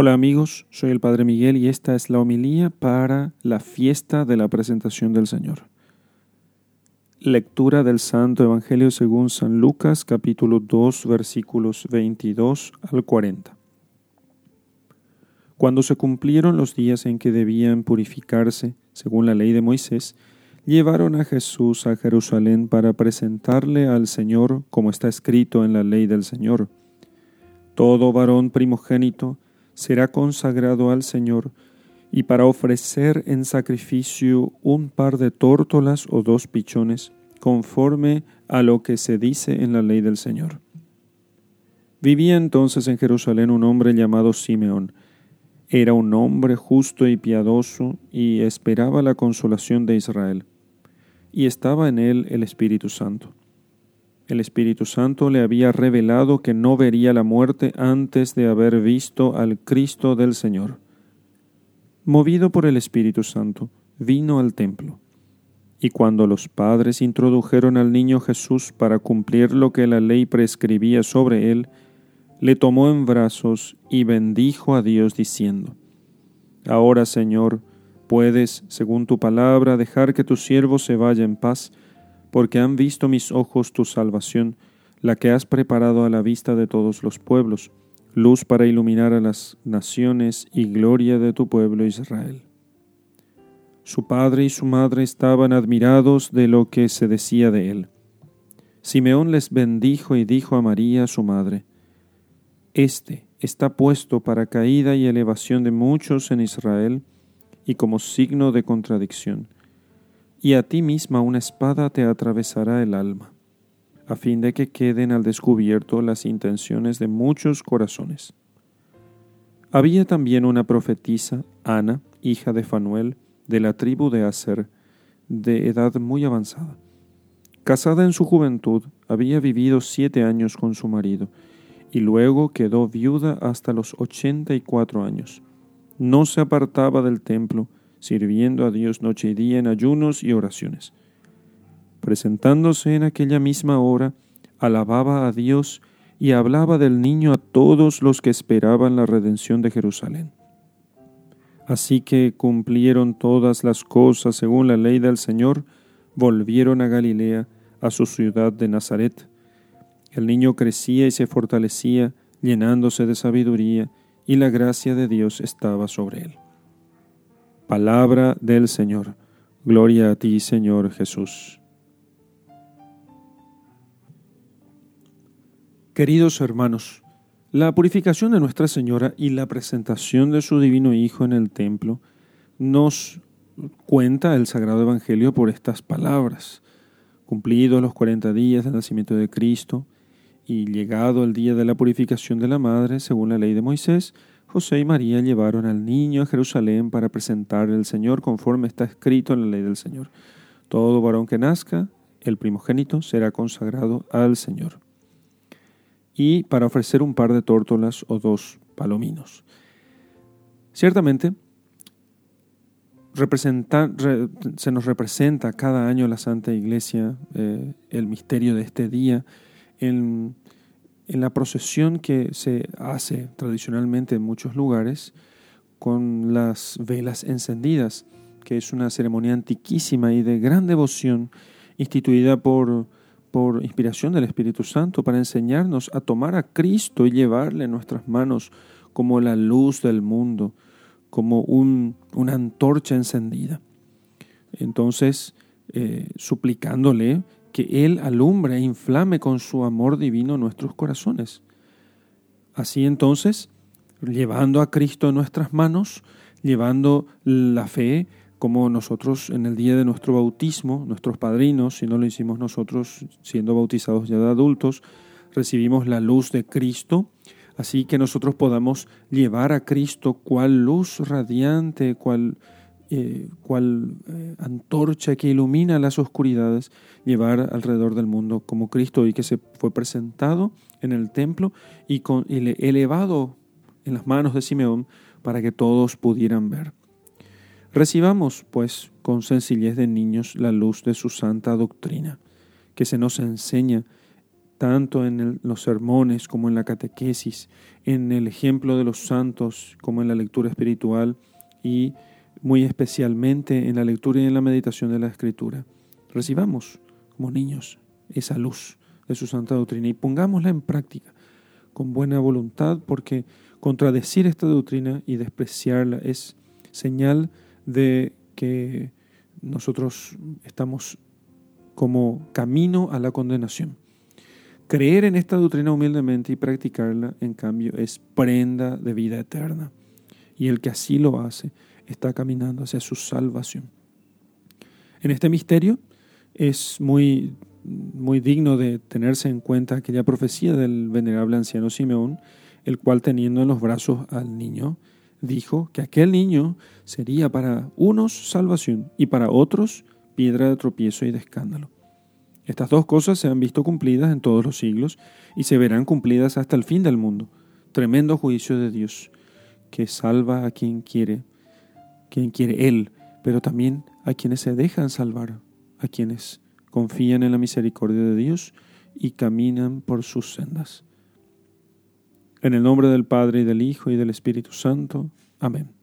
Hola amigos, soy el Padre Miguel y esta es la homilía para la fiesta de la presentación del Señor. Lectura del Santo Evangelio según San Lucas capítulo 2 versículos 22 al 40. Cuando se cumplieron los días en que debían purificarse, según la ley de Moisés, llevaron a Jesús a Jerusalén para presentarle al Señor como está escrito en la ley del Señor. Todo varón primogénito será consagrado al Señor, y para ofrecer en sacrificio un par de tórtolas o dos pichones, conforme a lo que se dice en la ley del Señor. Vivía entonces en Jerusalén un hombre llamado Simeón. Era un hombre justo y piadoso y esperaba la consolación de Israel. Y estaba en él el Espíritu Santo. El Espíritu Santo le había revelado que no vería la muerte antes de haber visto al Cristo del Señor. Movido por el Espíritu Santo, vino al templo. Y cuando los padres introdujeron al niño Jesús para cumplir lo que la ley prescribía sobre él, le tomó en brazos y bendijo a Dios diciendo, Ahora, Señor, puedes, según tu palabra, dejar que tu siervo se vaya en paz, porque han visto mis ojos tu salvación, la que has preparado a la vista de todos los pueblos, luz para iluminar a las naciones y gloria de tu pueblo Israel. Su padre y su madre estaban admirados de lo que se decía de él. Simeón les bendijo y dijo a María, su madre, Este está puesto para caída y elevación de muchos en Israel y como signo de contradicción y a ti misma una espada te atravesará el alma, a fin de que queden al descubierto las intenciones de muchos corazones. Había también una profetisa, Ana, hija de Fanuel, de la tribu de Aser, de edad muy avanzada. Casada en su juventud, había vivido siete años con su marido, y luego quedó viuda hasta los ochenta y cuatro años. No se apartaba del templo, sirviendo a Dios noche y día en ayunos y oraciones. Presentándose en aquella misma hora, alababa a Dios y hablaba del niño a todos los que esperaban la redención de Jerusalén. Así que cumplieron todas las cosas según la ley del Señor, volvieron a Galilea, a su ciudad de Nazaret. El niño crecía y se fortalecía, llenándose de sabiduría, y la gracia de Dios estaba sobre él. Palabra del Señor. Gloria a ti, Señor Jesús. Queridos hermanos, la purificación de Nuestra Señora y la presentación de su Divino Hijo en el templo nos cuenta el Sagrado Evangelio por estas palabras. Cumplidos los cuarenta días del nacimiento de Cristo y llegado el día de la purificación de la Madre, según la ley de Moisés, José y María llevaron al niño a Jerusalén para presentarle al Señor conforme está escrito en la ley del Señor. Todo varón que nazca, el primogénito, será consagrado al Señor. Y para ofrecer un par de tórtolas o dos palominos. Ciertamente, se nos representa cada año la Santa Iglesia eh, el misterio de este día en en la procesión que se hace tradicionalmente en muchos lugares con las velas encendidas, que es una ceremonia antiquísima y de gran devoción instituida por, por inspiración del Espíritu Santo para enseñarnos a tomar a Cristo y llevarle en nuestras manos como la luz del mundo, como un, una antorcha encendida. Entonces, eh, suplicándole que Él alumbre e inflame con su amor divino nuestros corazones. Así entonces, llevando a Cristo en nuestras manos, llevando la fe, como nosotros en el día de nuestro bautismo, nuestros padrinos, si no lo hicimos nosotros siendo bautizados ya de adultos, recibimos la luz de Cristo, así que nosotros podamos llevar a Cristo cual luz radiante, cual eh, cual eh, antorcha que ilumina las oscuridades, llevar alrededor del mundo como Cristo y que se fue presentado en el templo y, con, elevado en las manos de Simeón para que todos pudieran ver. Recibamos, pues, con sencillez de niños la luz de su santa doctrina, que se nos enseña tanto en los sermones como en la catequesis, en el ejemplo de los santos como en la lectura espiritual y muy especialmente en la lectura y en la meditación de la Escritura. Recibamos como niños esa luz de su santa doctrina y pongámosla en práctica con buena voluntad porque contradecir esta doctrina y despreciarla es señal de que nosotros estamos como camino a la condenación. Creer en esta doctrina humildemente y practicarla, en cambio, es prenda de vida eterna. Y el que así lo hace está caminando hacia su salvación. En este misterio es muy, muy digno de tenerse en cuenta aquella profecía del venerable anciano Simeón, el cual teniendo en los brazos al niño, dijo que aquel niño sería para unos salvación y para otros piedra de tropiezo y de escándalo. Estas dos cosas se han visto cumplidas en todos los siglos y se verán cumplidas hasta el fin del mundo. Tremendo juicio de Dios que salva a quien quiere, quien quiere Él, pero también a quienes se dejan salvar, a quienes confían en la misericordia de Dios y caminan por sus sendas. En el nombre del Padre y del Hijo y del Espíritu Santo. Amén.